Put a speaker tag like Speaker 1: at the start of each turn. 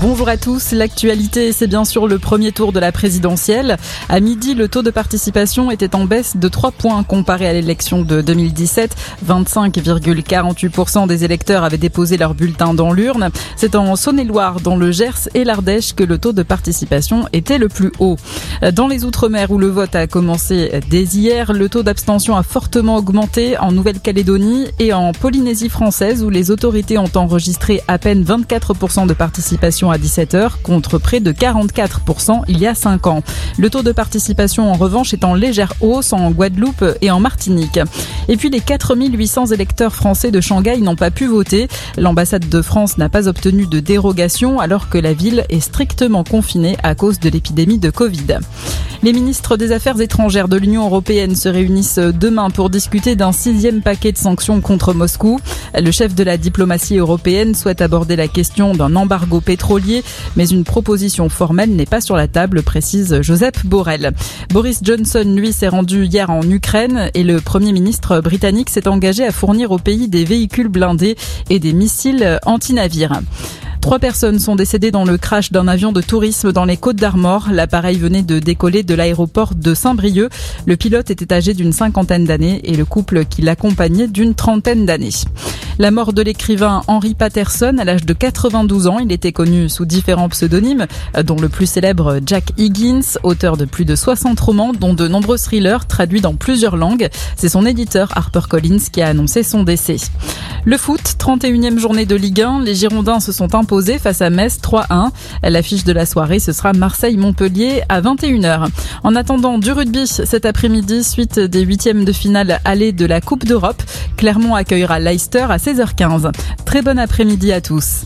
Speaker 1: Bonjour à tous. L'actualité, c'est bien sûr le premier tour de la présidentielle. À midi, le taux de participation était en baisse de 3 points comparé à l'élection de 2017. 25,48% des électeurs avaient déposé leur bulletin dans l'urne. C'est en Saône-et-Loire, dans le Gers et l'Ardèche que le taux de participation était le plus haut. Dans les Outre-mer où le vote a commencé dès hier, le taux d'abstention a fortement augmenté en Nouvelle-Calédonie et en Polynésie française où les autorités ont enregistré à peine 24% de participation à 17h contre près de 44% il y a 5 ans. Le taux de participation en revanche est en légère hausse en Guadeloupe et en Martinique. Et puis les 4800 électeurs français de Shanghai n'ont pas pu voter. L'ambassade de France n'a pas obtenu de dérogation alors que la ville est strictement confinée à cause de l'épidémie de Covid. Les ministres des Affaires étrangères de l'Union européenne se réunissent demain pour discuter d'un sixième paquet de sanctions contre Moscou. Le chef de la diplomatie européenne souhaite aborder la question d'un embargo pétrolier, mais une proposition formelle n'est pas sur la table, précise Joseph Borrell. Boris Johnson, lui, s'est rendu hier en Ukraine et le Premier ministre britannique s'est engagé à fournir au pays des véhicules blindés et des missiles anti-navires. Trois personnes sont décédées dans le crash d'un avion de tourisme dans les Côtes d'Armor. L'appareil venait de décoller de l'aéroport de Saint-Brieuc. Le pilote était âgé d'une cinquantaine d'années et le couple qui l'accompagnait d'une trentaine d'années. La mort de l'écrivain Henry Patterson à l'âge de 92 ans. Il était connu sous différents pseudonymes, dont le plus célèbre Jack Higgins, auteur de plus de 60 romans, dont de nombreux thrillers traduits dans plusieurs langues. C'est son éditeur HarperCollins qui a annoncé son décès. Le foot, 31e journée de Ligue 1, les Girondins se sont imposés face à Metz 3-1. L'affiche de la soirée, ce sera Marseille-Montpellier à 21h. En attendant du rugby cet après-midi, suite des huitièmes de finale aller de la Coupe d'Europe, Clermont accueillera Leicester à 16h15. Très bon après-midi à tous.